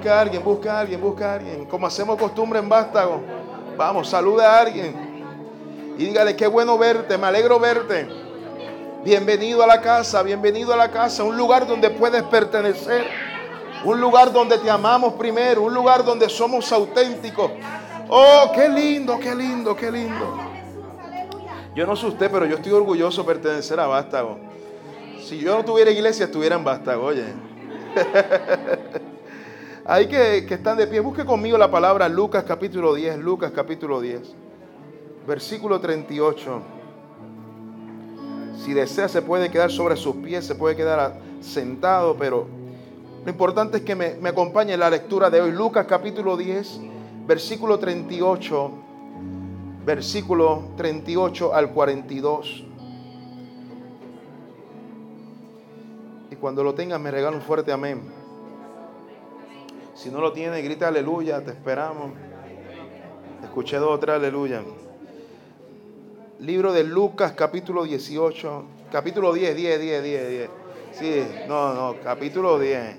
Busca a alguien, busca a alguien, busca a alguien. Como hacemos costumbre en Vástago. Vamos, saluda a alguien. Y dígale, qué bueno verte, me alegro verte. Bienvenido a la casa, bienvenido a la casa. Un lugar donde puedes pertenecer. Un lugar donde te amamos primero. Un lugar donde somos auténticos. Oh, qué lindo, qué lindo, qué lindo. Yo no sé usted, pero yo estoy orgulloso de pertenecer a Vástago. Si yo no tuviera iglesia, estuviera en Vástago, oye. Hay que, que están de pie. Busque conmigo la palabra Lucas capítulo 10. Lucas capítulo 10. Versículo 38. Si desea se puede quedar sobre sus pies, se puede quedar sentado, pero lo importante es que me, acompañe en la lectura de hoy. Lucas capítulo 10, versículo 38, versículo 38 al 42. Y cuando lo tengas me regala un fuerte amén. Si no lo tiene, grita aleluya, te esperamos. Escuché dos o tres aleluya. Libro de Lucas, capítulo 18, capítulo 10, 10, 10, 10, 10. Sí, no, no, capítulo 10.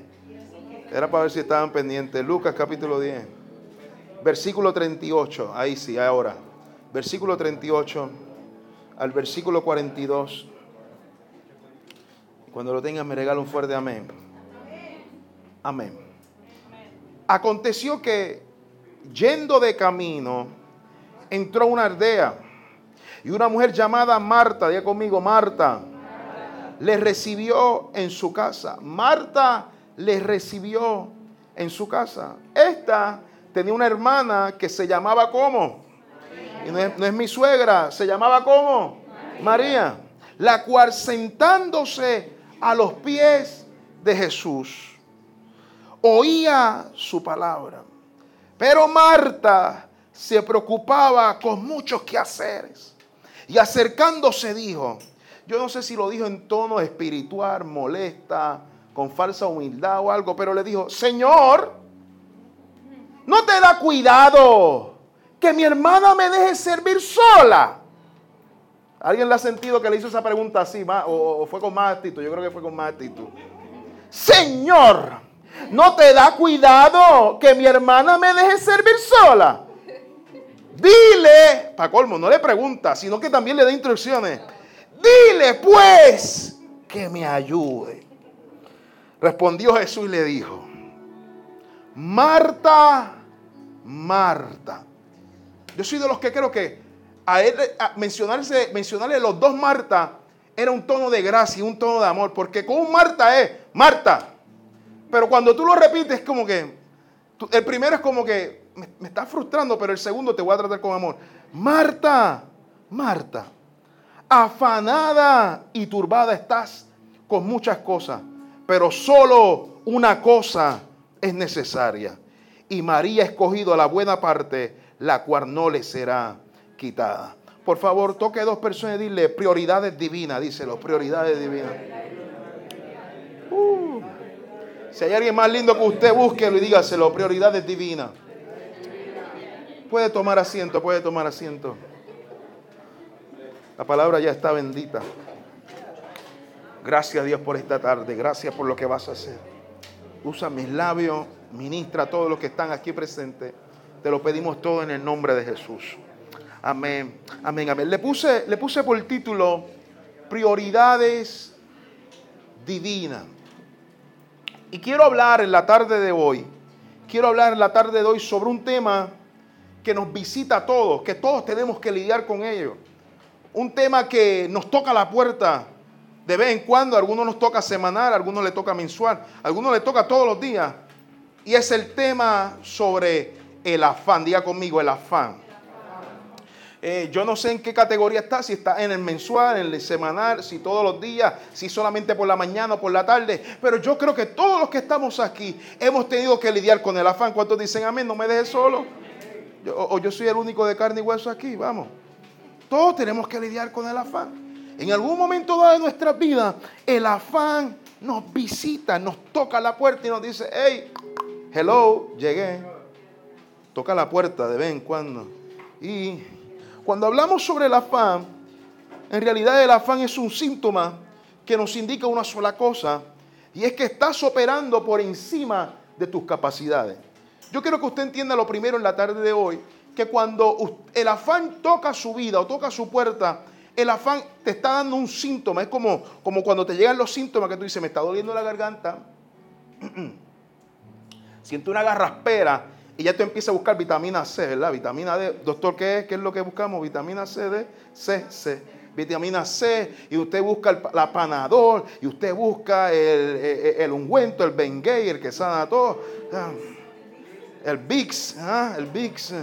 Era para ver si estaban pendientes. Lucas, capítulo 10. Versículo 38, ahí sí, ahora. Versículo 38 al versículo 42. Cuando lo tengas me regala un fuerte amén. Amén. Aconteció que yendo de camino entró una aldea y una mujer llamada Marta, diga conmigo Marta, le recibió en su casa. Marta le recibió en su casa. Esta tenía una hermana que se llamaba ¿cómo? Y no es, mi suegra, se llamaba ¿cómo? María, la cual sentándose a los pies de Jesús, oía su palabra. Pero Marta se preocupaba con muchos quehaceres. Y acercándose dijo, yo no sé si lo dijo en tono espiritual, molesta, con falsa humildad o algo, pero le dijo, Señor, no te da cuidado que mi hermana me deje servir sola. ¿Alguien le ha sentido que le hizo esa pregunta así? ¿O, fue con más actitud? Yo creo que fue con más actitud. Señor, ¿no te da cuidado que mi hermana me deje servir sola? Dile, para colmo, no le pregunta, sino que también le da instrucciones. Dile pues que me ayude. Respondió Jesús y le dijo, Marta, Marta. Yo soy de los que creo que a él mencionarse, mencionarle los dos Marta era un tono de gracia, un tono de amor, porque con un Marta es Marta. Pero cuando tú lo repites, es como que, el primero es como que me, me está frustrando, pero el segundo te voy a tratar con amor. Marta, Marta, afanada y turbada estás con muchas cosas, pero solo una cosa es necesaria. Y María ha escogido la buena parte, la cual no le será quitada. Por favor, toque a dos personas y dile prioridades divinas, díselo, prioridades divinas. Uh, si hay alguien más lindo que usted, búsquelo y dígaselo, prioridades divinas. Puede tomar asiento, puede tomar asiento. La palabra ya está bendita. Gracias a Dios por esta tarde, gracias por lo que vas a hacer. Usa mis labios, ministra a todos los que están aquí presentes. Te lo pedimos todo en el nombre de Jesús. Amén, amén, amén. Le puse, le puse por título Prioridades Divinas. Y quiero hablar en la tarde de hoy, quiero hablar en la tarde de hoy sobre un tema que nos visita a todos, que todos tenemos que lidiar con ello. Un tema que nos toca la puerta de vez en cuando, a algunos nos toca semanal, algunos le toca mensual, a algunos le toca todos los días. Y es el tema sobre el afán. Diga conmigo, el afán. Eh, yo no sé en qué categoría está, si está en el mensual, en el semanal, si todos los días, si solamente por la mañana o por la tarde. Pero yo creo que todos los que estamos aquí hemos tenido que lidiar con el afán. ¿Cuántos dicen amén? No me dejes solo. o, yo soy el único de carne y hueso aquí, vamos. Todos tenemos que lidiar con el afán. En algún momento dado de nuestra vida, el afán nos visita, nos toca la puerta y nos dice, hey, hello, llegué. Toca la puerta de vez en cuando. Y cuando hablamos sobre el afán, en realidad el afán es un síntoma que nos indica una sola cosa, y es que estás operando por encima de tus capacidades. Yo quiero que usted entienda lo primero en la tarde de hoy, que cuando el afán toca su vida o toca su puerta, el afán te está dando un síntoma. Es como, como cuando te llegan los síntomas que tú dices, me está doliendo la garganta, siento una garraspera y ya tú empiezas a buscar vitamina C, ¿verdad? Vitamina D. Doctor, ¿qué es? ¿Qué es lo que buscamos? Vitamina C, D, C, C. Vitamina C, y usted busca la panadol, y usted busca el, el, ungüento, el Bengay, el que sana todo. Ah, el Vicks, ¿ah? el Vicks.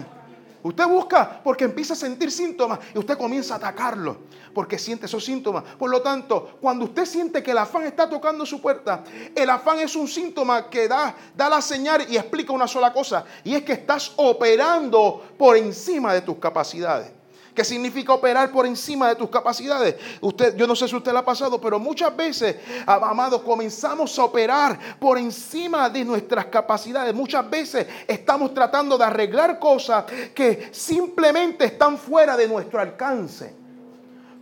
Usted busca porque empieza a sentir síntomas y usted comienza a atacarlo porque siente esos síntomas. Por lo tanto, cuando usted siente que el afán está tocando su puerta, el afán es un síntoma que da, da la señal y explica una sola cosa y es que estás operando por encima de tus capacidades. ¿Qué significa operar por encima de tus capacidades? Usted, yo no sé si usted lo ha pasado, pero muchas veces, amados, comenzamos a operar por encima de nuestras capacidades. Muchas veces estamos tratando de arreglar cosas que simplemente están fuera de nuestro alcance.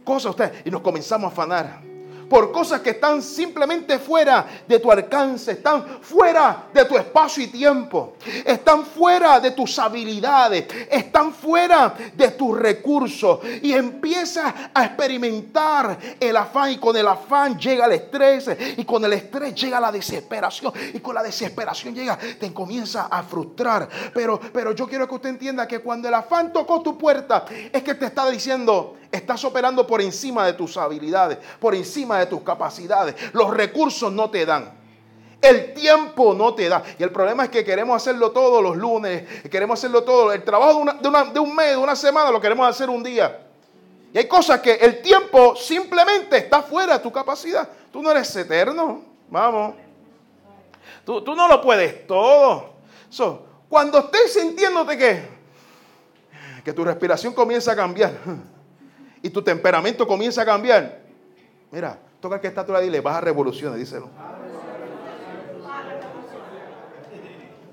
Cosas usted, y nos comenzamos a afanar por cosas que están simplemente fuera de tu alcance, están fuera de tu espacio y tiempo, están fuera de tus habilidades, están fuera de tus recursos y empiezas a experimentar el afán y con el afán llega el estrés y con el estrés llega la desesperación y con la desesperación llega, te comienza a frustrar. Pero, pero yo quiero que usted entienda que cuando el afán tocó tu puerta es que te está diciendo, estás operando por encima de tus habilidades, por encima de tus capacidades. Los recursos no te dan. El tiempo no te da. Y el problema es que queremos hacerlo todos los lunes, queremos hacerlo todo. El trabajo de, un mes, de una semana, lo queremos hacer un día. Y hay cosas que el tiempo simplemente está fuera de tu capacidad. Tú no eres eterno. Vamos. Tú, no lo puedes todo. cuando estés sintiéndote que, que tu respiración comienza a cambiar y tu temperamento comienza a cambiar, mira, Toca que está a tu lado y le baja revoluciones, díselo.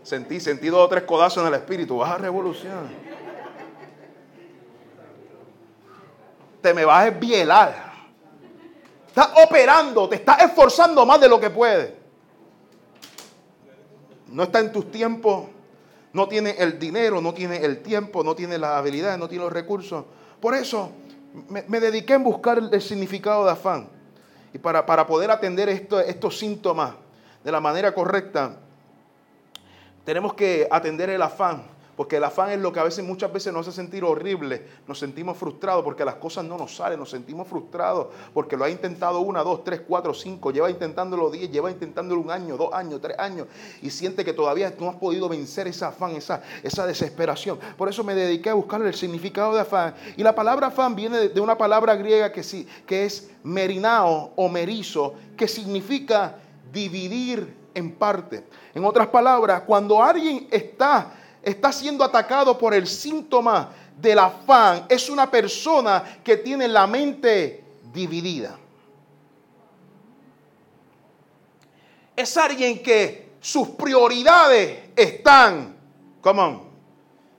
Sentí, sentí dos o tres codazos en el espíritu, baja revoluciones. Te me vas a bielar. Estás operando, te estás esforzando más de lo que puedes. No está en tus tiempos, no tiene el dinero, no tiene el tiempo, no tiene las habilidades, no tiene los recursos. Por eso me, me dediqué en buscar el significado de afán. Y para, poder atender estos síntomas de la manera correcta, tenemos que atender el afán. Porque el afán es lo que a veces, muchas veces nos hace sentir horrible. Nos sentimos frustrados porque las cosas no nos salen. Nos sentimos frustrados porque lo ha intentado una, dos, tres, cuatro, cinco. Lleva intentándolo diez, lleva intentándolo un año, dos años, tres años. Y siente que todavía no has podido vencer ese afán, esa, desesperación. Por eso me dediqué a buscar el significado de afán. Y la palabra afán viene de, una palabra griega que, sí, que es merinao o merizo, que significa dividir en parte. En otras palabras, cuando alguien está está siendo atacado por el síntoma del afán, es una persona que tiene la mente dividida. Es alguien que sus prioridades están, come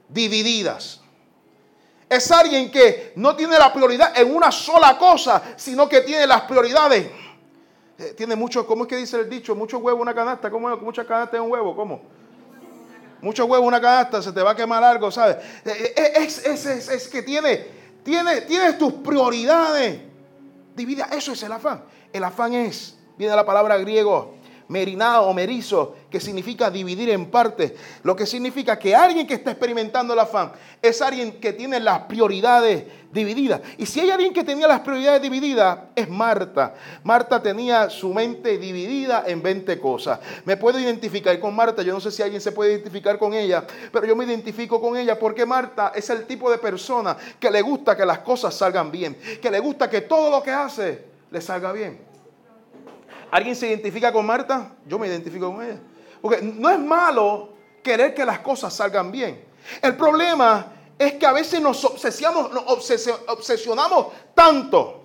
divididas. Es alguien que no tiene la prioridad en una sola cosa, sino que tiene las prioridades. Eh, tiene mucho, ¿cómo es que dice el dicho? Mucho huevo, una canasta. ¿Cómo es? Muchas canastas en un huevo. ¿Cómo? Mucho huevo, una canasta, se te va a quemar algo, ¿sabes? Eh, eh, es, es, que tiene, tiene, tienes tus prioridades divididas. Eso es el afán. El afán es, viene la palabra griego, merinado o merizo, que significa dividir en partes. Lo que significa que alguien que está experimentando el afán es alguien que tiene las prioridades divididas. Y si hay alguien que tenía las prioridades divididas, es Marta. Marta tenía su mente dividida en 20 cosas. Me puedo identificar con Marta, yo no sé si alguien se puede identificar con ella, pero yo me identifico con ella porque Marta es el tipo de persona que le gusta que las cosas salgan bien, que le gusta que todo lo que hace le salga bien. ¿Alguien se identifica con Marta? Yo me identifico con ella. Porque no es malo querer que las cosas salgan bien. El problema es que a veces nos obsesionamos, nos obsesionamos tanto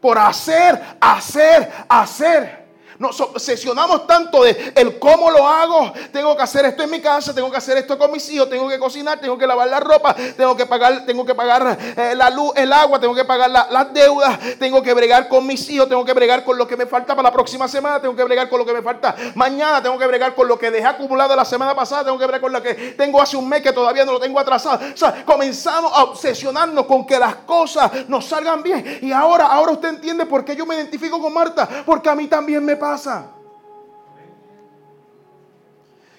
por hacer, hacer, hacer. Nos obsesionamos tanto de el cómo lo hago. Tengo que hacer esto en mi casa, tengo que hacer esto con mis hijos, tengo que cocinar, tengo que lavar la ropa, tengo que pagar, tengo que pagar eh, la luz, el agua, tengo que pagar las deudas, tengo que bregar con mis hijos, tengo que bregar con lo que me falta para la próxima semana, tengo que bregar con lo que me falta mañana, tengo que bregar con lo que dejé acumulado la semana pasada, tengo que bregar con lo que tengo hace un mes que todavía no lo tengo atrasado. O sea, comenzamos a obsesionarnos con que las cosas nos salgan bien. Y ahora, ahora usted entiende por qué yo me identifico con Marta, porque a mí también me pasa.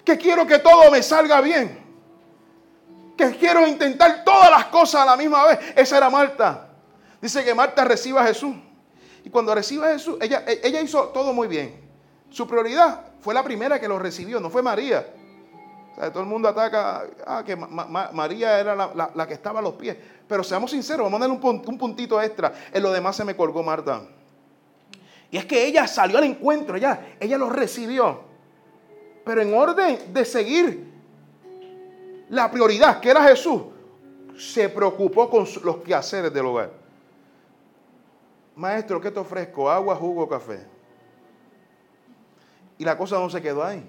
Que quiero que todo me salga bien. Que quiero intentar todas las cosas a la misma vez. Esa era Marta. Dice que Marta reciba a Jesús. Y cuando recibe a Jesús, ella, ella hizo todo muy bien. Su prioridad fue la primera que lo recibió, no fue María. todo el mundo ataca ah, que María era la, que estaba a los pies. Pero seamos sinceros, vamos a darle un puntito extra. En lo demás se me colgó Marta. Y es que ella salió al encuentro, ella, ella lo recibió. Pero en orden de seguir la prioridad, que era Jesús, se preocupó con los quehaceres del hogar. Maestro, ¿qué te ofrezco? ¿Agua, jugo, café? Y la cosa no se quedó ahí.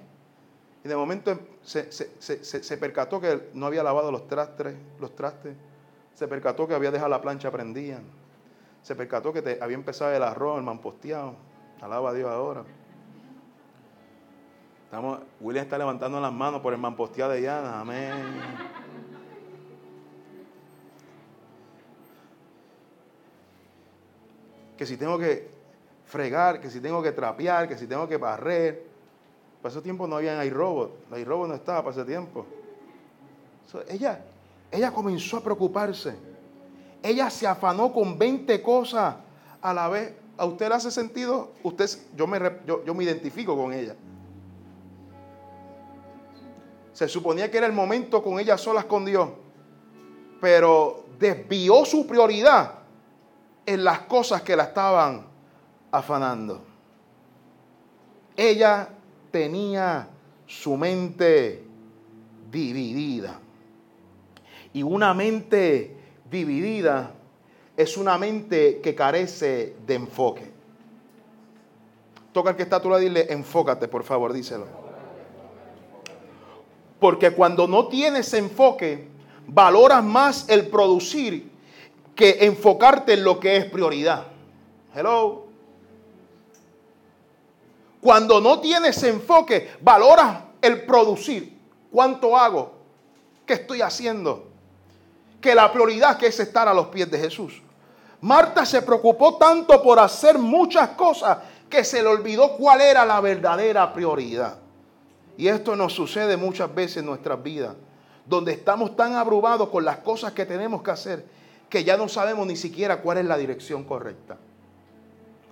Y de momento se, se, percató que no había lavado los trastes, los trastes. Se percató que había dejado la plancha prendida se percató que te, había empezado el arroz, el manposteado. Alaba a Dios ahora. Estamos, William está levantando las manos por el manposteado de Yana. Amén. Que si tengo que fregar, que si tengo que trapear, que si tengo que barrer. Para ese tiempo no había iRobot. La iRobot no estaba para ese tiempo. ella, ella comenzó a preocuparse ella se afanó con 20 cosas a la vez. ¿A usted le hace sentido? Usted, yo, me, yo, me identifico con ella. Se suponía que era el momento con ella solas con Dios, pero desvió su prioridad en las cosas que la estaban afanando. Ella tenía su mente dividida. Y una mente dividida es una mente que carece de enfoque. Toca al que está a tu y dile, enfócate, por favor, díselo. Porque cuando no tienes enfoque, valoras más el producir que enfocarte en lo que es prioridad. Hello. Cuando no tienes enfoque, valoras el producir. ¿Cuánto hago? ¿Qué estoy haciendo? Que la prioridad que es estar a los pies de Jesús. Marta se preocupó tanto por hacer muchas cosas que se le olvidó cuál era la verdadera prioridad. Y esto nos sucede muchas veces en nuestras vidas, donde estamos tan abrumados con las cosas que tenemos que hacer que ya no sabemos ni siquiera cuál es la dirección correcta.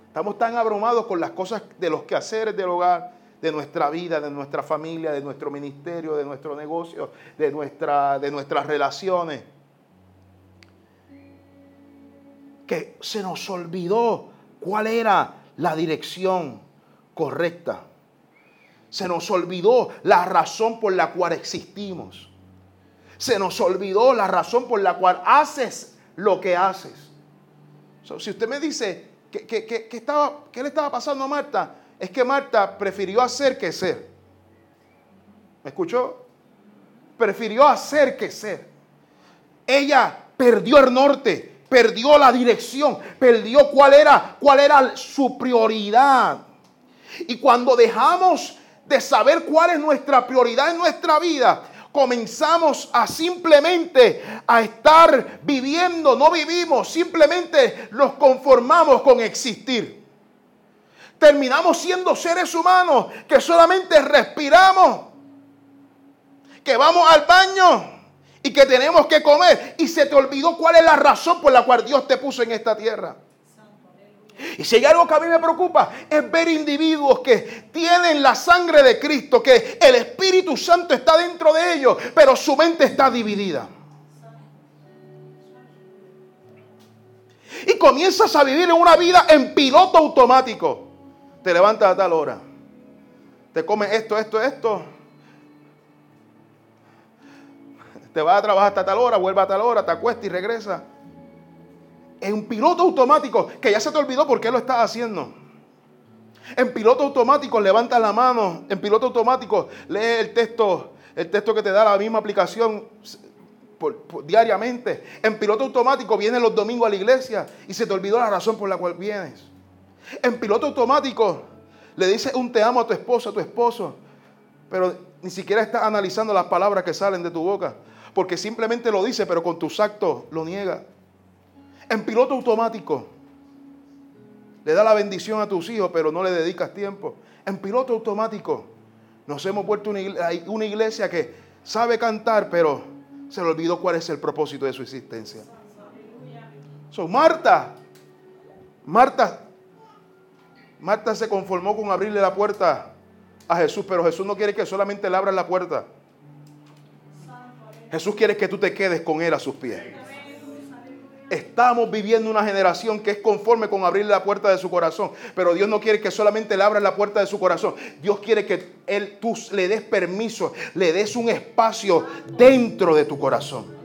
Estamos tan abrumados con las cosas de los quehaceres del hogar, de nuestra vida, de nuestra familia, de nuestro ministerio, de nuestro negocio, de, nuestra, de nuestras relaciones que se nos olvidó cuál era la dirección correcta. Se nos olvidó la razón por la cual existimos. Se nos olvidó la razón por la cual haces lo que haces. si usted me dice que, estaba, ¿qué le estaba pasando a Marta? Es que Marta prefirió hacer que ser. ¿Me escuchó? Prefirió hacer que ser. Ella perdió el norte perdió la dirección, perdió cuál era, cuál era su prioridad. Y cuando dejamos de saber cuál es nuestra prioridad en nuestra vida, comenzamos a simplemente a estar viviendo, no vivimos, simplemente nos conformamos con existir. Terminamos siendo seres humanos que solamente respiramos, que vamos al baño, y que tenemos que comer y se te olvidó cuál es la razón por la cual Dios te puso en esta tierra. Y si hay algo que a mí me preocupa es ver individuos que tienen la sangre de Cristo, que el Espíritu Santo está dentro de ellos, pero su mente está dividida. Y comienzas a vivir una vida en piloto automático. Te levantas a tal hora. Te comes esto, esto, esto te vas a trabajar hasta tal hora, vuelve a tal hora, te acuesta y regresa. Es un piloto automático que ya se te olvidó por qué lo estás haciendo. En piloto automático levanta la mano, en piloto automático lee el texto, el texto que te da la misma aplicación diariamente. En piloto automático vienes los domingos a la iglesia y se te olvidó la razón por la cual vienes. En piloto automático le dices un te amo a tu esposo, a tu esposo, pero ni siquiera estás analizando las palabras que salen de tu boca, porque simplemente lo dice, pero con tus actos lo niega. En piloto automático le da la bendición a tus hijos, pero no le dedicas tiempo. En piloto automático nos hemos vuelto una iglesia que sabe cantar, pero se le olvidó cuál es el propósito de su existencia. So, Marta, Marta, Marta se conformó con abrirle la puerta a Jesús, pero Jesús no quiere que solamente le abras la puerta. Jesús quiere que tú te quedes con Él a sus pies. Estamos viviendo una generación que es conforme con abrirle la puerta de su corazón. Pero Dios no quiere que solamente le abra la puerta de su corazón. Dios quiere que Él, tú le des permiso, le des un espacio dentro de tu corazón.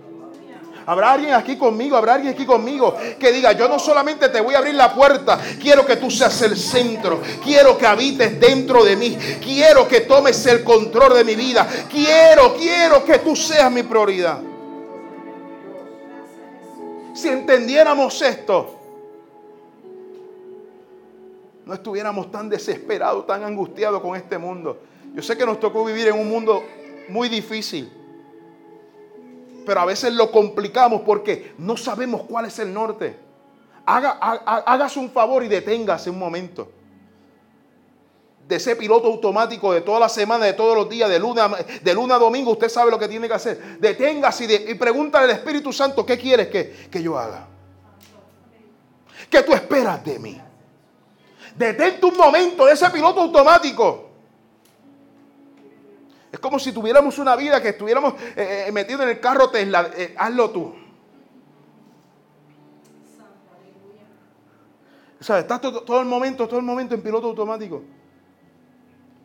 Habrá alguien aquí conmigo, habrá alguien aquí conmigo que diga, yo no solamente te voy a abrir la puerta, quiero que tú seas el centro, quiero que habites dentro de mí, quiero que tomes el control de mi vida, quiero, quiero que tú seas mi prioridad. Si entendiéramos esto, no estuviéramos tan desesperados, tan angustiados con este mundo. Yo sé que nos tocó vivir en un mundo muy difícil, pero a veces lo complicamos porque no sabemos cuál es el norte. Haga, hágase un favor y deténgase un momento de ese piloto automático de toda la semana, de todos los días, de luna, de luna a domingo, usted sabe lo que tiene que hacer. Deténgase y, y pregúntale al Espíritu Santo, ¿qué quieres que, que yo haga? ¿Qué tú esperas de mí? Detente un momento de ese piloto automático. Como si tuviéramos una vida que estuviéramos eh, eh, metidos en el carro Tesla. Eh, hazlo tú. O sea, estás todo el momento, todo el momento en piloto automático.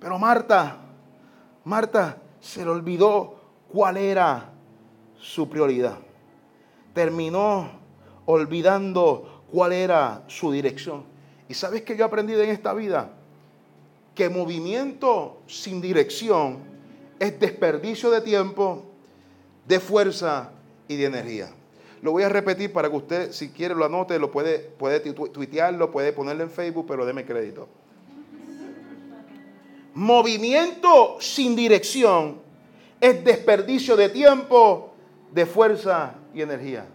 Pero Marta, Marta se le olvidó cuál era su prioridad. Terminó olvidando cuál era su dirección. ¿Y sabes qué yo he aprendido en esta vida? Que movimiento sin dirección es desperdicio de tiempo, de fuerza y de energía. Lo voy a repetir para que usted, si quiere, lo anote, lo puede, puede tuitearlo, puede ponerlo en Facebook, pero deme crédito. Movimiento sin dirección es desperdicio de tiempo, de fuerza y energía.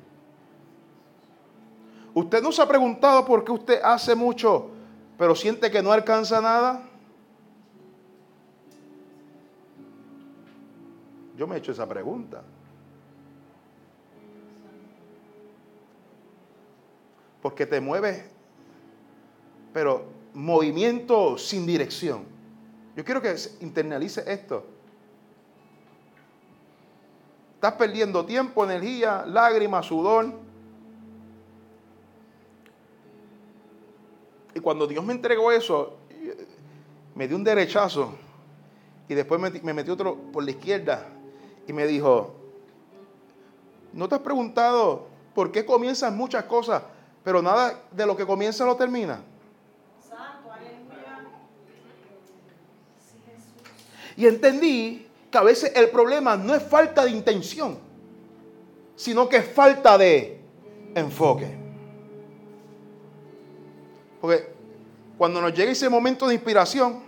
¿Usted no se ha preguntado por qué usted hace mucho, pero siente que no alcanza nada? Yo me he hecho esa pregunta. Porque te mueves, pero movimiento sin dirección. Yo quiero que internalice esto. Estás perdiendo tiempo, energía, lágrimas, sudor. Y cuando Dios me entregó eso, me dio un derechazo. Y después me, metió otro por la izquierda. Y me dijo, ¿no te has preguntado por qué comienzan muchas cosas, pero nada de lo que comienza lo termina? Y entendí que a veces el problema no es falta de intención, sino que es falta de enfoque. Porque cuando nos llega ese momento de inspiración,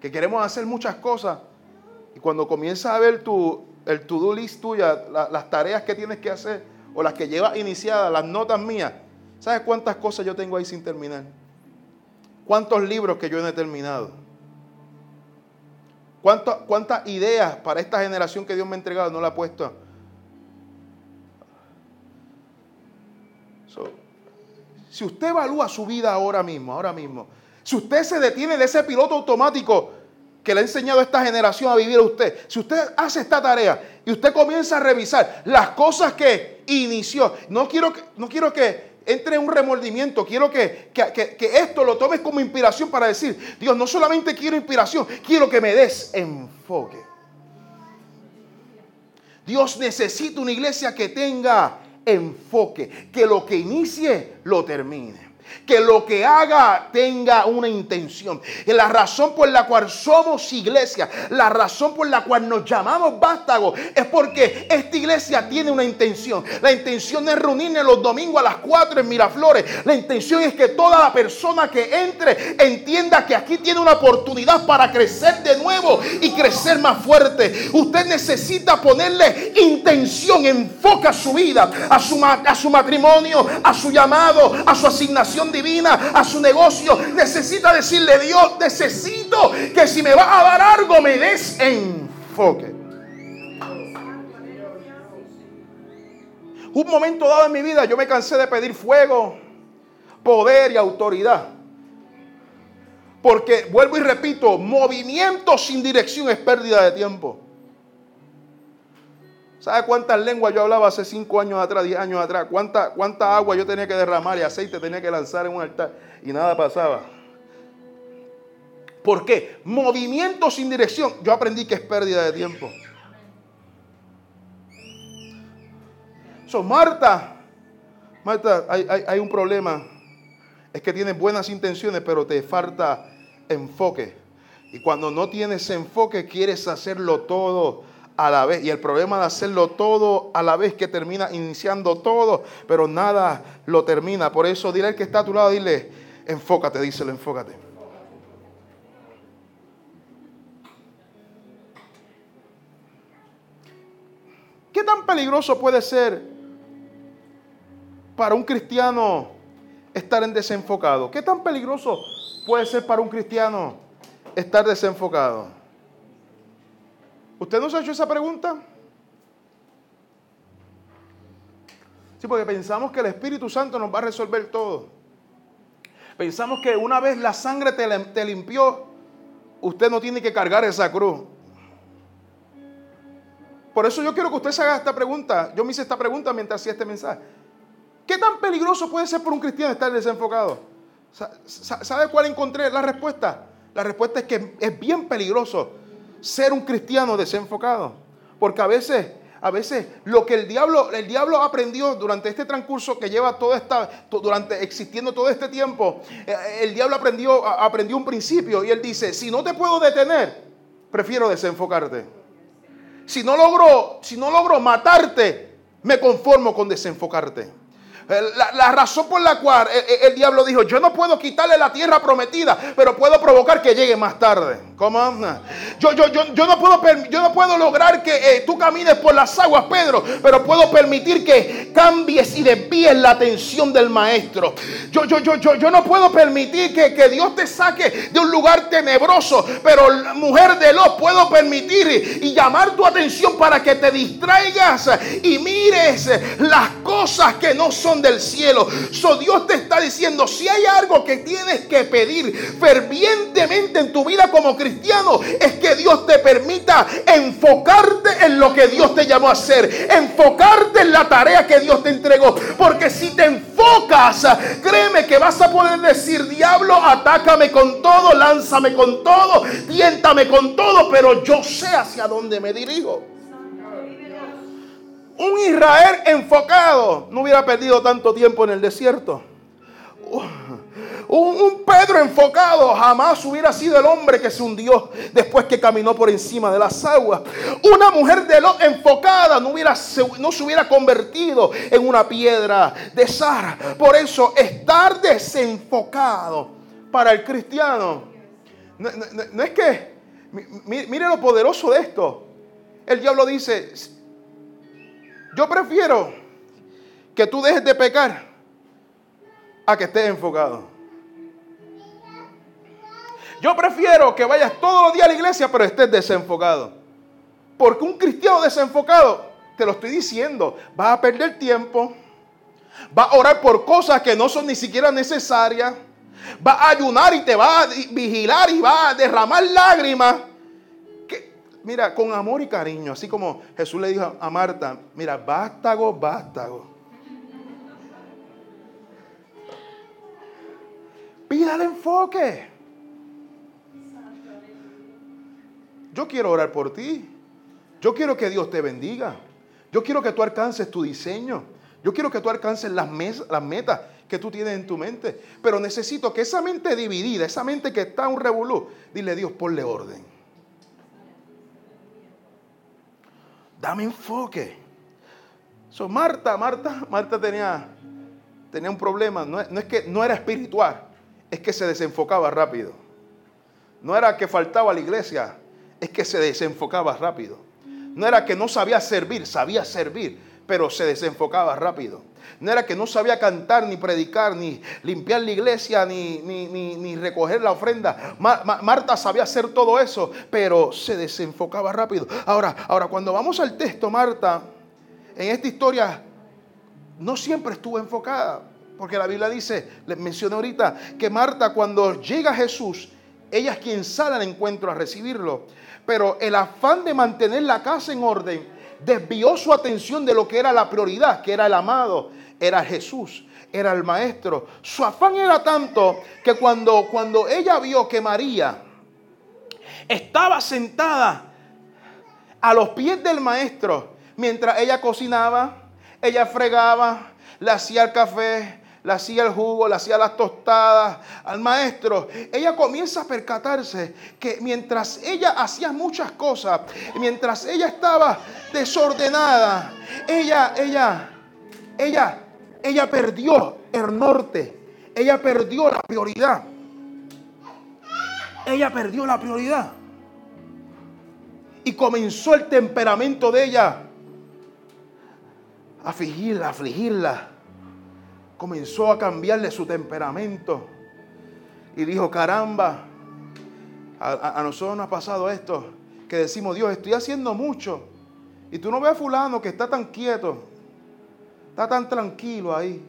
que queremos hacer muchas cosas, y cuando comienzas a ver tu, el to-do list tuya, las tareas que tienes que hacer, o las que llevas iniciadas, las notas mías, ¿sabes cuántas cosas yo tengo ahí sin terminar? ¿Cuántos libros que yo no he terminado? ¿Cuántas ideas para esta generación que Dios me ha entregado no la ha puesto? si usted evalúa su vida ahora mismo, ahora mismo, si usted se detiene de ese piloto automático que le ha enseñado a esta generación a vivir a usted, si usted hace esta tarea y usted comienza a revisar las cosas que inició, no quiero no quiero que entre un remordimiento. Quiero que, esto lo tomes como inspiración para decir, Dios, no solamente quiero inspiración, quiero que me des enfoque. Dios necesita una iglesia que tenga enfoque, que lo que inicie lo termine. Que lo que haga tenga una intención. Y la razón por la cual somos iglesia, la razón por la cual nos llamamos vástagos, es porque esta iglesia tiene una intención. La intención es reunirnos los domingos a las 4 en Miraflores. La intención es que toda la persona que entre entienda que aquí tiene una oportunidad para crecer de nuevo y crecer más fuerte. Usted necesita ponerle intención, enfoca su vida, a su, a su matrimonio, a su llamado, a su asignación divina, a su negocio. Necesita decirle, Dios, necesito que si me va a dar algo me des enfoque. Un momento dado en mi vida yo me cansé de pedir fuego, poder y autoridad. Porque, vuelvo y repito, movimiento sin dirección es pérdida de tiempo. ¿Sabe cuántas lenguas yo hablaba hace cinco años atrás, diez años atrás? ¿Cuánta, ¿Cuánta agua yo tenía que derramar y aceite tenía que lanzar en un altar? Y nada pasaba. ¿Por qué? Movimiento sin dirección. Yo aprendí que es pérdida de tiempo. So, Marta, Marta, hay, hay un problema. Es que tienes buenas intenciones, pero te falta enfoque. Y cuando no tienes enfoque, quieres hacerlo todo a la vez. Y el problema de hacerlo todo a la vez que termina iniciando todo, pero nada lo termina. Por eso dile al que está a tu lado, dile, enfócate, díselo, enfócate. ¿Qué tan peligroso puede ser para un cristiano estar en desenfocado? ¿Qué tan peligroso puede ser para un cristiano estar desenfocado? ¿Usted no se ha hecho esa pregunta? Sí, porque pensamos que el Espíritu Santo nos va a resolver todo. Pensamos que una vez la sangre te, limpió, usted no tiene que cargar esa cruz. Por eso yo quiero que usted se haga esta pregunta. Yo me hice esta pregunta mientras hacía este mensaje. ¿Qué tan peligroso puede ser por un cristiano estar desenfocado? ¿Sabe cuál encontré la respuesta? La respuesta es que es bien peligroso ser un cristiano desenfocado. Porque a veces, a veces lo que el diablo, el diablo aprendió durante este transcurso que lleva toda esta, durante existiendo todo este tiempo, eh, el diablo aprendió, aprendió un principio y él dice, si no te puedo detener, prefiero desenfocarte. Si no logro, si no logro matarte, me conformo con desenfocarte. La, razón por la cual el, diablo dijo, yo no puedo quitarle la tierra prometida, pero puedo provocar que llegue más tarde. ¿Cómo? Yo, yo, yo, yo, no, puedo, yo no puedo lograr que eh, tú camines por las aguas, Pedro, pero puedo permitir que cambies y desvíes la atención del maestro. Yo, yo, yo, yo, yo no puedo permitir que, que Dios te saque de un lugar tenebroso, pero mujer de los puedo permitir y llamar tu atención para que te distraigas y mires las cosas que no son del cielo. So Dios te está diciendo, si hay algo que tienes que pedir fervientemente en tu vida como cristiano, es que Dios te permita enfocarte en lo que Dios te llamó a hacer, enfocarte en la tarea que Dios te entregó. Porque si te enfocas, créeme que vas a poder decir, diablo, atácame con todo, lánzame con todo, tiéntame con todo, pero yo sé hacia dónde me dirijo un Israel enfocado no hubiera perdido tanto tiempo en el desierto. Un, Pedro enfocado jamás hubiera sido el hombre que se hundió después que caminó por encima de las aguas. Una mujer de lo enfocada no, hubiera, no se hubiera convertido en una piedra de Sara. Por eso estar desenfocado para el cristiano no, no es que, mire lo poderoso de esto. El diablo dice, yo prefiero que tú dejes de pecar a que estés enfocado. Yo prefiero que vayas todos los días a la iglesia, pero estés desenfocado. Porque un cristiano desenfocado, te lo estoy diciendo, va a perder tiempo, va a orar por cosas que no son ni siquiera necesarias, va a ayunar y te va a vigilar y va a derramar lágrimas mira, con amor y cariño, así como Jesús le dijo a Marta, mira, vástago, vástago. Pida el enfoque. Yo quiero orar por ti. Yo quiero que Dios te bendiga. Yo quiero que tú alcances tu diseño. Yo quiero que tú alcances las, las metas que tú tienes en tu mente. Pero necesito que esa mente dividida, esa mente que está un revolú, dile Dios, ponle orden. Dame enfoque. So, Marta, Marta, Marta tenía, tenía un problema. No, no es que no era espiritual, es que se desenfocaba rápido. No era que faltaba a la iglesia, es que se desenfocaba rápido. No era que no sabía servir, sabía servir, pero se desenfocaba rápido. No era que no sabía cantar, ni predicar, ni limpiar la iglesia, ni, ni, recoger la ofrenda. Marta sabía hacer todo eso, pero se desenfocaba rápido. Ahora, ahora, cuando vamos al texto, Marta, en esta historia, no siempre estuvo enfocada. Porque la Biblia dice, les mencioné ahorita, que Marta cuando llega Jesús, ella es quien sale al encuentro a recibirlo. Pero el afán de mantener la casa en orden desvió su atención de lo que era la prioridad, que era el amado, era Jesús, era el maestro. Su afán era tanto que cuando, cuando ella vio que María estaba sentada a los pies del maestro, mientras ella cocinaba, ella fregaba, le hacía el café, le hacía el jugo, le hacía las tostadas al maestro, ella comienza a percatarse que mientras ella hacía muchas cosas, mientras ella estaba desordenada, ella, ella, ella ella perdió el norte. Ella perdió la prioridad. Ella perdió la prioridad. Y comenzó el temperamento de ella a afligirla, afligirla. Comenzó a cambiarle su temperamento. Y dijo, caramba, a, a, nosotros nos ha pasado esto, que decimos, Dios, estoy haciendo mucho. Y tú no ves a fulano que está tan quieto. Está tan tranquilo ahí.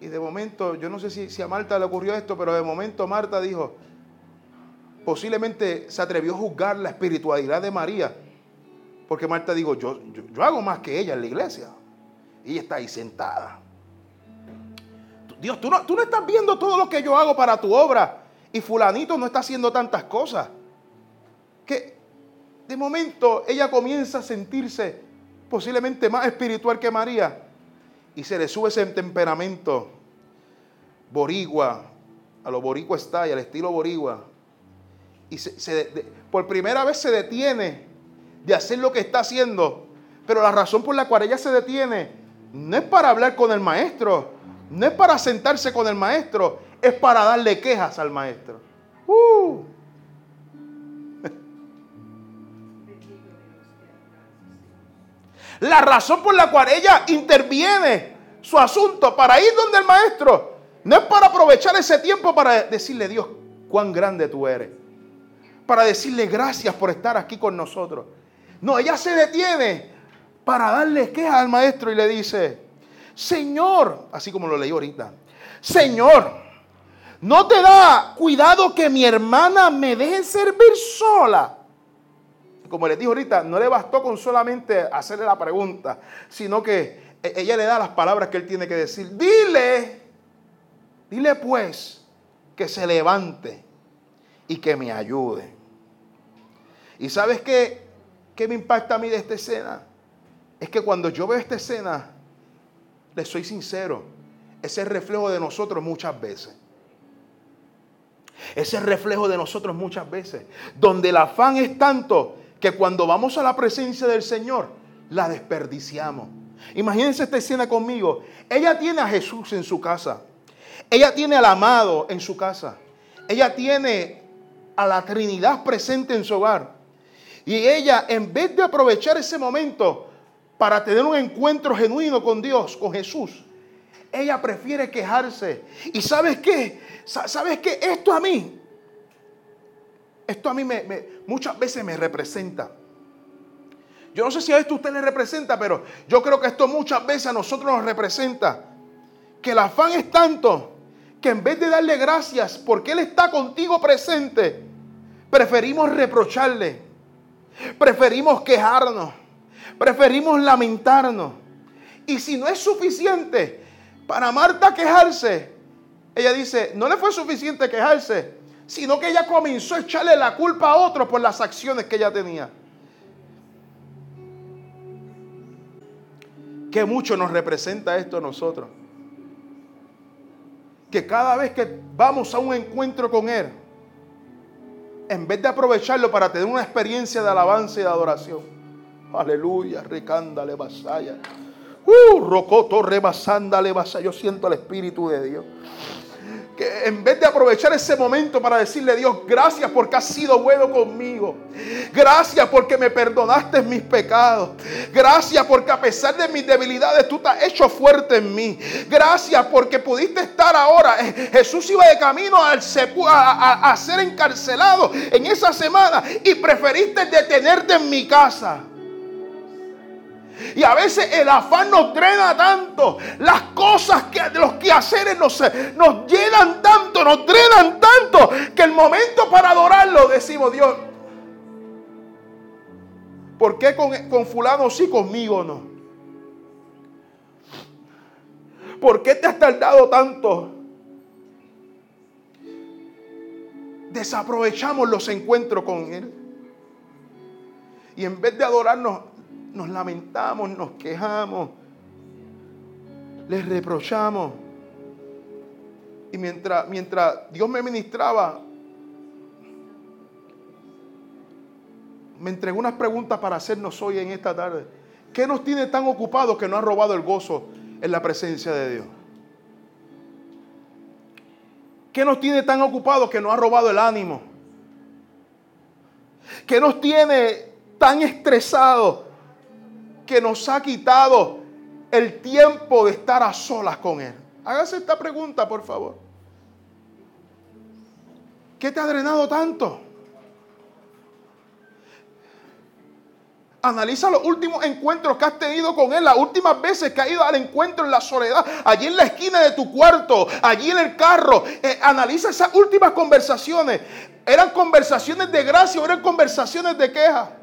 Y, de momento, yo no sé si, a Marta le ocurrió esto, pero de momento Marta dijo, posiblemente se atrevió a juzgar la espiritualidad de María. Porque Marta dijo, yo, yo, hago más que ella en la iglesia. Y está ahí sentada. Dios, tú no, tú no estás viendo todo lo que yo hago para tu obra. Y fulanito no está haciendo tantas cosas. Que de momento ella comienza a sentirse posiblemente más espiritual que María, y se le sube ese temperamento borigua, a lo boricua está y al estilo borigua, y por primera vez se detiene de hacer lo que está haciendo, pero la razón por la cual ella se detiene no es para hablar con el maestro, no es para sentarse con el maestro, es para darle quejas al maestro. Uh. La razón por la cual ella interviene su asunto para ir donde el maestro no es para aprovechar ese tiempo para decirle Dios cuán grande tú eres. Para decirle gracias por estar aquí con nosotros. No, ella se detiene para darle queja al maestro y le dice, Señor, así como lo leí ahorita, Señor, ¿no te da cuidado que mi hermana me deje servir sola? como les dije ahorita, no le bastó con solamente hacerle la pregunta, sino que e-, ella le da las palabras que él tiene que decir. Dile, dile pues que se levante y que me ayude. ¿Y sabes qué, qué me impacta a mí de esta escena? Es que cuando yo veo esta escena, les soy sincero, es el reflejo de nosotros muchas veces. Es el reflejo de nosotros muchas veces. Donde el afán es tanto que cuando vamos a la presencia del Señor, la desperdiciamos. Imagínense esta escena conmigo. Ella tiene a Jesús en su casa. Ella tiene al amado en su casa. Ella tiene a la Trinidad presente en su hogar. Y ella, en vez de aprovechar ese momento para tener un encuentro genuino con Dios, con Jesús, ella prefiere quejarse. ¿Y sabes qué? ¿Sabes qué? Esto a mí esto a mí me, muchas veces me representa. Yo no sé si a esto usted le representa, pero yo creo que esto muchas veces a nosotros nos representa. Que el afán es tanto que en vez de darle gracias porque Él está contigo presente, preferimos reprocharle, preferimos quejarnos, preferimos lamentarnos. Y si no es suficiente para Marta quejarse, ella dice, no le fue suficiente quejarse, sino que ella comenzó a echarle la culpa a otro por las acciones que ella tenía. Qué mucho nos representa esto a nosotros. Que cada vez que vamos a un encuentro con Él, en vez de aprovecharlo para tener una experiencia de alabanza y de adoración, aleluya, recándale vasaya, uh, rocoto rebasándale vasaya, yo siento el Espíritu de Dios que en vez de aprovechar ese momento para decirle a Dios, gracias porque has sido bueno conmigo. Gracias porque me perdonaste mis pecados. Gracias porque a pesar de mis debilidades tú te has hecho fuerte en mí. Gracias porque pudiste estar ahora. Eh, Jesús iba de camino a, a ser encarcelado en esa semana y preferiste detenerte en mi casa. Y a veces el afán nos drena tanto. Las cosas que los quehaceres nos, nos llenan tanto, nos drenan tanto, que el momento para adorarlo decimos, Dios, ¿por qué con, con fulano sí, conmigo no? ¿Por qué te has tardado tanto? Desaprovechamos los encuentros con Él. Y en vez de adorarnos, nos lamentamos, nos quejamos, les reprochamos. Y mientras, mientras Dios me ministraba, me entregó unas preguntas para hacernos hoy en esta tarde. ¿Qué nos tiene tan ocupados que no ha robado el gozo en la presencia de Dios? ¿Qué nos tiene tan ocupados que no ha robado el ánimo? ¿Qué nos tiene tan estresados que nos ha quitado el tiempo de estar a solas con Él? Hágase esta pregunta, por favor. ¿Qué te ha drenado tanto? Analiza los últimos encuentros que has tenido con Él, las últimas veces que has ido al encuentro en la soledad, allí en la esquina de tu cuarto, allí en el carro. Eh, analiza esas últimas conversaciones. ¿Eran conversaciones de gracia o eran conversaciones de queja?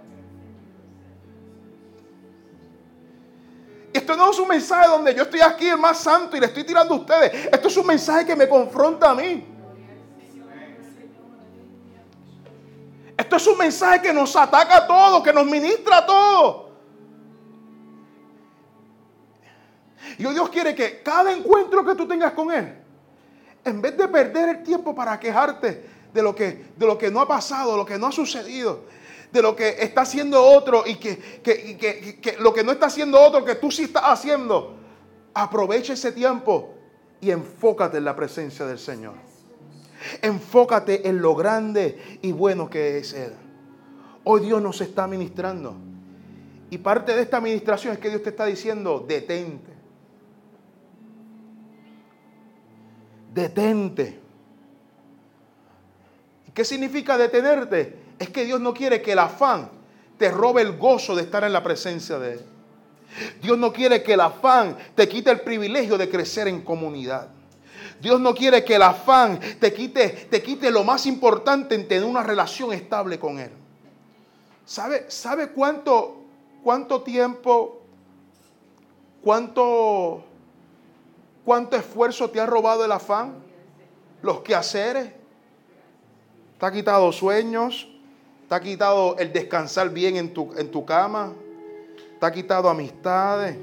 Esto no es un mensaje donde yo estoy aquí el más santo y le estoy tirando a ustedes. Esto es un mensaje que me confronta a mí. Esto es un mensaje que nos ataca a todos, que nos ministra a todos. Y Dios quiere que cada encuentro que tú tengas con Él, en vez de perder el tiempo para quejarte de lo que, de lo que no ha pasado, lo que no ha sucedido, de lo que está haciendo otro y que, lo que no está haciendo otro, que tú sí estás haciendo. Aprovecha ese tiempo y enfócate en la presencia del Señor. Enfócate en lo grande y bueno que es Él. Hoy Dios nos está ministrando. Y parte de esta administración es que Dios te está diciendo, detente. Detente. ¿Qué significa detenerte? Es que Dios no quiere que el afán te robe el gozo de estar en la presencia de Él. Dios no quiere que el afán te quite el privilegio de crecer en comunidad. Dios no quiere que el afán te quite, te quite lo más importante en tener una relación estable con Él. ¿Sabe, sabe cuánto, cuánto tiempo, cuánto, cuánto esfuerzo te ha robado el afán? Los quehaceres. Te ha quitado sueños, te ha quitado el descansar bien en tu, en tu cama. Te ha quitado amistades.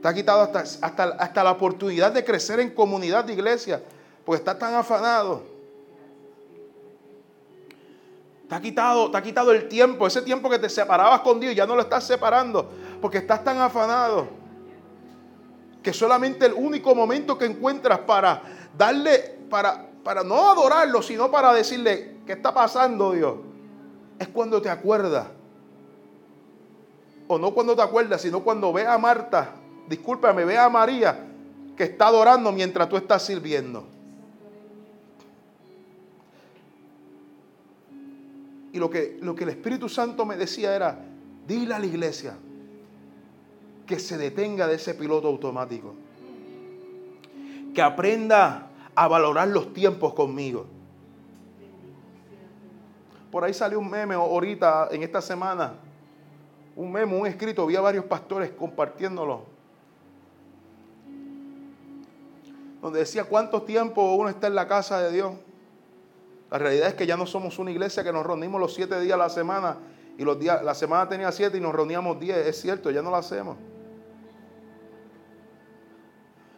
Te ha quitado hasta, hasta, hasta la oportunidad de crecer en comunidad de iglesia. Porque estás tan afanado. Te ha, quitado, te ha quitado el tiempo, ese tiempo que te separabas con Dios, ya no lo estás separando, porque estás tan afanado que solamente el único momento que encuentras para darle, para, para no adorarlo, sino para decirle, ¿qué está pasando Dios? Es cuando te acuerdas. O no cuando te acuerdas, sino cuando ve a Marta, discúlpame, ve a María que está adorando mientras tú estás sirviendo. Y lo que, lo que el Espíritu Santo me decía era, dile a la iglesia que se detenga de ese piloto automático. Que aprenda a valorar los tiempos conmigo. Por ahí salió un meme ahorita, en esta semana. Un meme, un escrito, había varios pastores compartiéndolo. Donde decía cuánto tiempo uno está en la casa de Dios. La realidad es que ya no somos una iglesia que nos reunimos los siete días a la semana. Y los días, la semana tenía siete y nos reuníamos diez. Es cierto, ya no lo hacemos.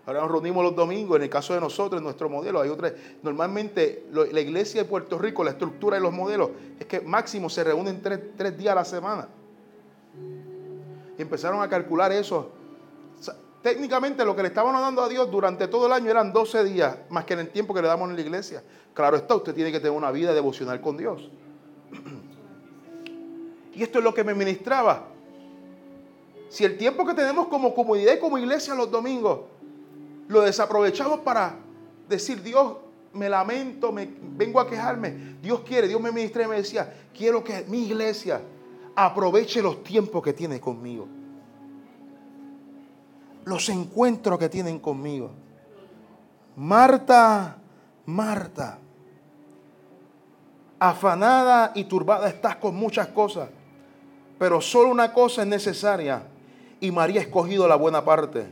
Ahora nos reunimos los domingos, en el caso de nosotros, en nuestro modelo, hay otra. Normalmente la iglesia de Puerto Rico, la estructura de los modelos, es que máximo se reúnen tres, tres días a la semana. Y empezaron a calcular eso. técnicamente lo que le estaban dando a Dios durante todo el año eran 12 días, más que en el tiempo que le damos en la iglesia. Claro está, usted tiene que tener una vida devocional con Dios. Y esto es lo que me ministraba. Si el tiempo que tenemos como comunidad y como iglesia los domingos lo desaprovechamos para decir, Dios, me lamento, me, vengo a quejarme. Dios quiere, Dios me ministra y me decía, quiero que mi iglesia aproveche los tiempos que tiene conmigo. Los encuentros que tienen conmigo. Marta, Marta, afanada y turbada estás con muchas cosas, pero solo una cosa es necesaria y María ha escogido la buena parte,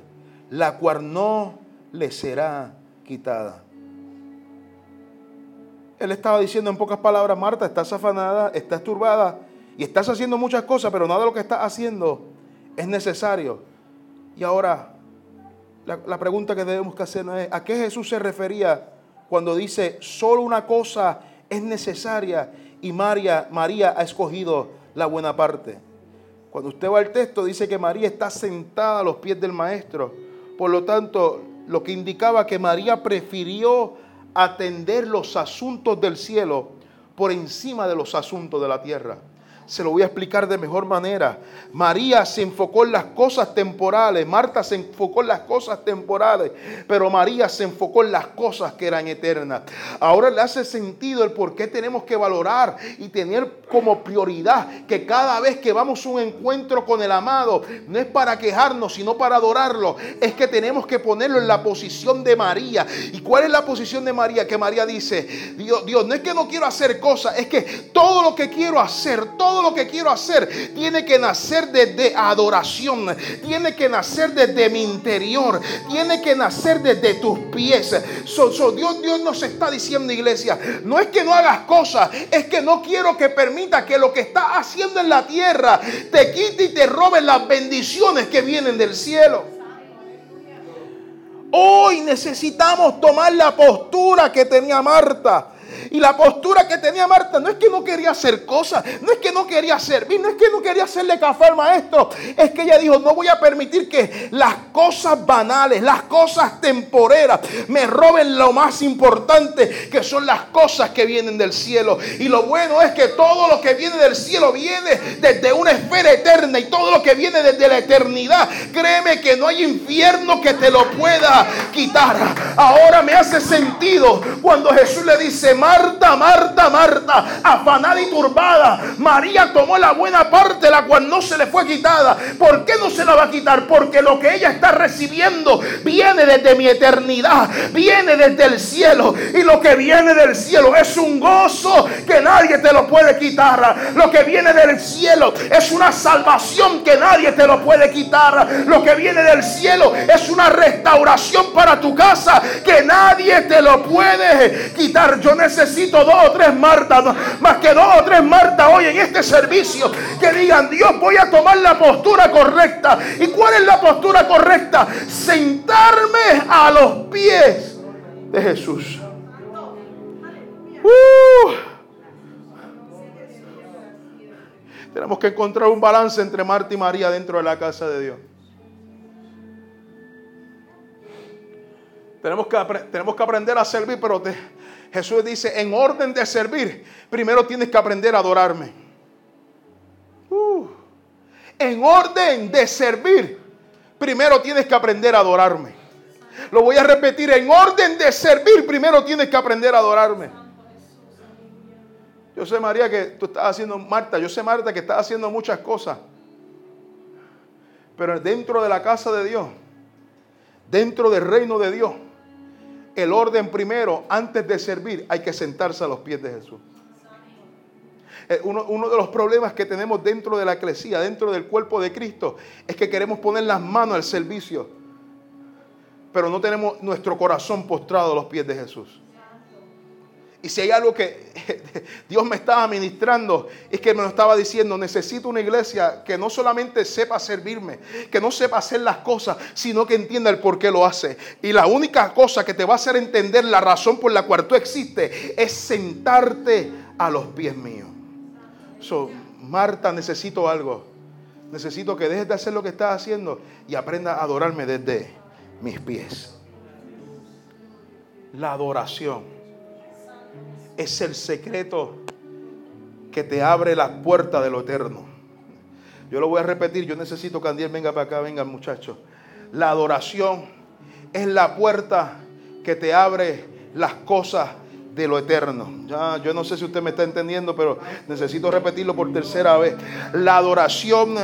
la cual no le será quitada. Él estaba diciendo en pocas palabras, Marta, estás afanada, estás turbada y estás haciendo muchas cosas, pero nada de lo que estás haciendo es necesario. Y ahora, la, pregunta que debemos que hacer es, ¿a qué Jesús se refería cuando dice, solo una cosa es necesaria y María, María ha escogido la buena parte? Cuando usted va al texto, dice que María está sentada a los pies del Maestro. Por lo tanto, lo que indicaba que María prefirió atender los asuntos del cielo por encima de los asuntos de la tierra. Se lo voy a explicar de mejor manera. María se enfocó en las cosas temporales, Marta se enfocó en las cosas temporales, pero María se enfocó en las cosas que eran eternas. Ahora le hace sentido el por qué tenemos que valorar y tener como prioridad que cada vez que vamos a un encuentro con el amado, no es para quejarnos, sino para adorarlo, es que tenemos que ponerlo en la posición de María. ¿Y cuál es la posición de María? Que María dice, Dios, Dios, no es que no quiero hacer cosas, es que todo lo que quiero hacer, todo lo que quiero hacer tiene que nacer desde adoración, tiene que nacer desde mi interior, tiene que nacer desde tus pies. Dios, Dios nos está diciendo, iglesia, no es que no hagas cosas, es que no quiero que permita que lo que estás haciendo en la tierra te quite y te robe las bendiciones que vienen del cielo. Hoy necesitamos tomar la postura que tenía Marta. Y la postura que tenía Marta no es que no quería hacer cosas, no es que no quería servir, no es que no quería hacerle café al maestro, es que ella dijo, no voy a permitir que las cosas banales, las cosas temporeras me roben lo más importante, que son las cosas que vienen del cielo. Y lo bueno es que todo lo que viene del cielo viene desde una esfera eterna y todo lo que viene desde la eternidad, créeme que no hay infierno que te lo pueda quitar. Ahora me hace sentido cuando Jesús le dice, Marta, Marta, Marta, afanada y turbada. María tomó la buena parte, la cual no se le fue quitada. ¿Por qué no se la va a quitar? Porque lo que ella está recibiendo viene desde mi eternidad, viene desde el cielo. Y lo que viene del cielo es un gozo que nadie te lo puede quitar. Lo que viene del cielo es una salvación que nadie te lo puede quitar. Lo que viene del cielo es una restauración para tu casa que nadie te lo puede quitar. Yo necesito necesito dos o tres Martas, más que dos o tres Martas hoy en este servicio, que digan, Dios, voy a tomar la postura correcta. ¿Y cuál es la postura correcta? Sentarme a los pies de Jesús. Uh. Tenemos que encontrar un balance entre Marta y María dentro de la casa de Dios. Tenemos que, tenemos que aprender a servir, pero te, Jesús dice, en orden de servir, primero tienes que aprender a adorarme. Uh. en orden de servir, primero tienes que aprender a adorarme. Lo voy a repetir, en orden de servir, primero tienes que aprender a adorarme. Yo sé, María, que tú estás haciendo, Marta, yo sé, Marta, que estás haciendo muchas cosas. Pero dentro de la casa de Dios, dentro del reino de Dios, el orden primero, antes de servir, hay que sentarse a los pies de Jesús. Eh, uno, de los problemas que tenemos dentro de la eclesía, dentro del cuerpo de Cristo, es que queremos poner las manos al servicio, pero no tenemos nuestro corazón postrado a los pies de Jesús. Y si hay algo que Dios me estaba ministrando, es que me lo estaba diciendo, necesito una iglesia que no solamente sepa servirme, que no sepa hacer las cosas, sino que entienda el por qué lo hace. Y la única cosa que te va a hacer entender la razón por la cual tú existes es sentarte a los pies míos. So, Marta, necesito algo. Necesito que dejes de hacer lo que estás haciendo y aprenda a adorarme desde mis pies. La adoración es el secreto que te abre las puertas de lo eterno. Yo lo voy a repetir, yo necesito que Andiel venga para acá, venga muchachos. La adoración es la puerta que te abre las cosas de lo eterno. Ya, yo no sé si usted me está entendiendo, pero necesito repetirlo por tercera vez. La adoración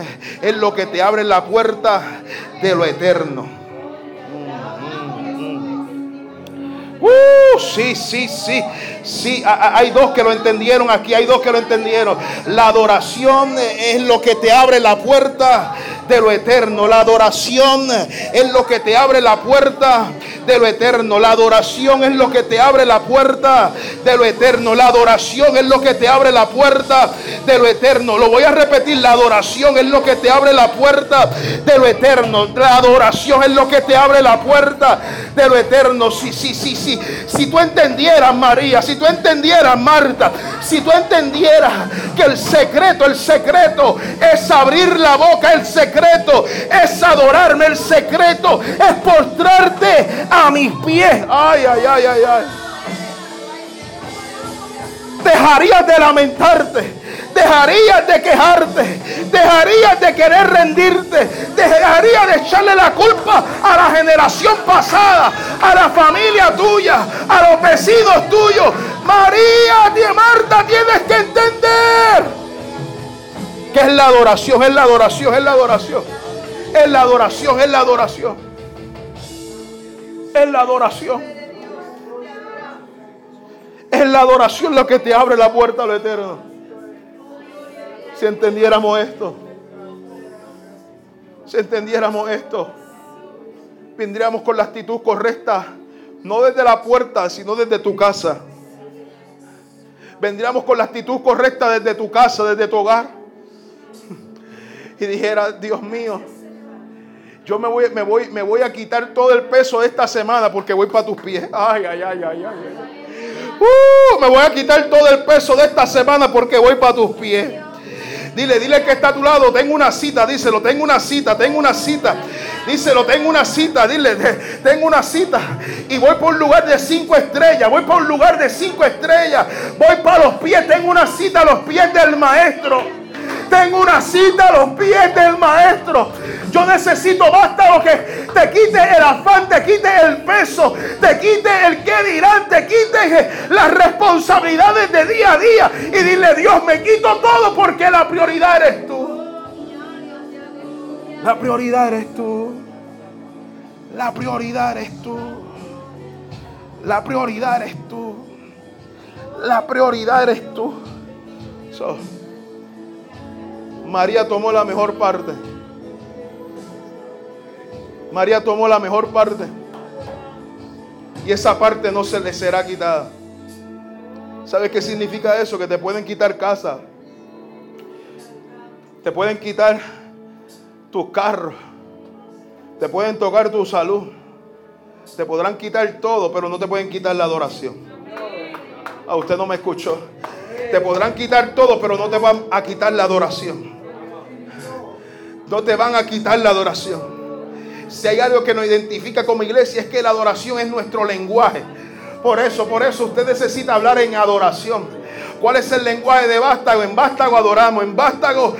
es lo que te abre la puerta de lo eterno. Uh, sí, sí, sí. Sí, hay dos que lo entendieron aquí, hay dos que lo entendieron. La adoración es lo que te abre la puerta de lo eterno. La adoración es lo que te abre la puerta de lo eterno. La adoración es lo que te abre la puerta de lo eterno. La adoración es lo que te abre la puerta de lo eterno. Lo voy a repetir, la adoración es lo que te abre la puerta de lo eterno. La adoración es lo que te abre la puerta de lo eterno. Sí, sí, sí, sí. Si tú entendieras, María, si tú entendieras, Marta, si tú entendieras que el secreto, el secreto es abrir la boca, el secreto es adorarme, el secreto es postrarte a mis pies. Ay, ay, ay, ay, ay. Dejarías de lamentarte dejarías de quejarte, dejarías de querer rendirte, dejarías de echarle la culpa a la generación pasada, a la familia tuya, a los vecinos tuyos. María, Marta, tienes que entender que es la adoración, es la adoración, es la adoración, es la adoración, es la adoración, es la adoración. Es la adoración lo que te abre la puerta a lo eterno si entendiéramos esto. Si entendiéramos esto, vendríamos con la actitud correcta, no desde la puerta, sino desde tu casa. Vendríamos con la actitud correcta desde tu casa, desde tu hogar. Y dijera, Dios mío, yo me voy, me voy, me voy a quitar todo el peso de esta semana porque voy para tus pies. Ay, ay, ay, ay, ay. Uh, me voy a quitar todo el peso de esta semana porque voy para tus pies. Dile, dile que está a tu lado. Tengo una cita, díselo. Tengo una cita, tengo una cita. Díselo, tengo una cita. Dile, tengo una cita. Y voy por un lugar de cinco estrellas. Voy por un lugar de cinco estrellas. Voy para los pies. Tengo una cita a los pies del maestro. Tengo una cita a los pies del maestro. Yo necesito, basta lo que te quite el afán, te quite el peso, te quite el que dirán, te quite las responsabilidades de día a día. Y dile, Dios, me quito todo porque la prioridad eres tú. La prioridad eres tú. La prioridad eres tú. La prioridad eres tú. La prioridad eres tú. María tomó la mejor parte. María tomó la mejor parte. Y esa parte no se le será quitada. ¿Sabes qué significa eso? Que te pueden quitar casa. Te pueden quitar tus carros. Te pueden tocar tu salud. Te podrán quitar todo, pero no te pueden quitar la adoración. A ah, usted no me escuchó. Te podrán quitar todo, pero no te van a quitar la adoración no te van a quitar la adoración. Si hay algo que nos identifica como iglesia es que la adoración es nuestro lenguaje. Por eso, por eso usted necesita hablar en adoración. ¿Cuál es el lenguaje de Vástago? En Vástago adoramos, en Vástago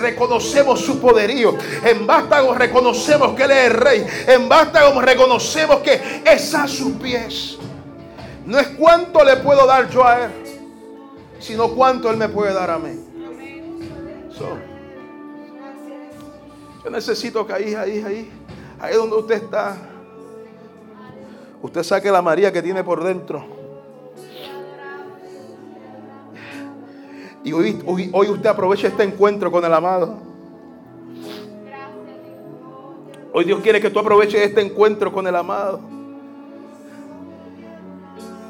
reconocemos su poderío, en Vástago reconocemos que Él es el rey, en Vástago reconocemos que es a sus pies. No es cuánto le puedo dar yo a Él, sino cuánto Él me puede dar a mí. Yo necesito que ahí, ahí, ahí, ahí donde usted está, usted saque la María que tiene por dentro. Y hoy, hoy, usted aproveche este encuentro con el amado. Hoy Dios quiere que tú aproveches este encuentro con el amado.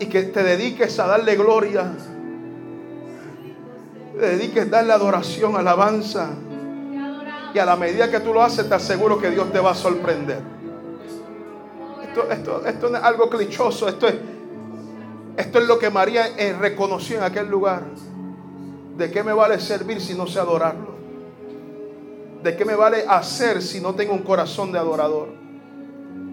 y que te dediques a darle gloria. Te dediques a darle adoración, alabanza. Y a la medida que tú lo haces, te aseguro que Dios te va a sorprender. Esto, esto, esto no es algo clichoso, esto es, esto es lo que María eh, reconoció en aquel lugar. ¿De qué me vale servir si no sé adorarlo? ¿De qué me vale hacer si no tengo un corazón de adorador?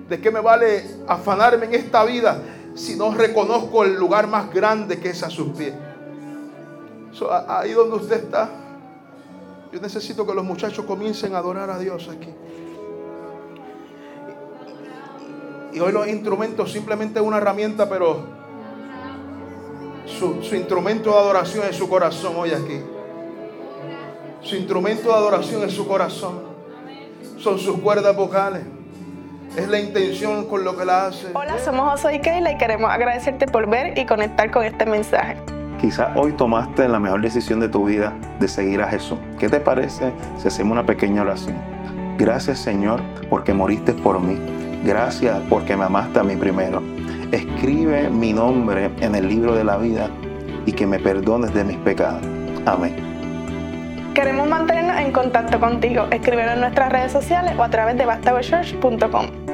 ¿De qué me vale afanarme en esta vida si no reconozco el lugar más grande que es a sus pies? ahí donde usted está, yo necesito que los muchachos comiencen a adorar a Dios aquí. Y hoy los instrumentos simplemente es una herramienta, pero su, instrumento de adoración es su corazón hoy aquí. Su instrumento de adoración es su corazón. Son sus cuerdas vocales. Es la intención con lo que la hace. Hola, somos Oso y Keila y queremos agradecerte por ver y conectar con este mensaje. Quizás hoy tomaste la mejor decisión de tu vida de seguir a Jesús. ¿Qué te parece si hacemos una pequeña oración? Gracias Señor porque moriste por mí. Gracias porque me amaste a mí primero. Escribe mi nombre en el libro de la vida y que me perdones de mis pecados. Amén. Queremos mantenernos en contacto contigo. Escríbenos en nuestras redes sociales o a través de bastagochurch.com.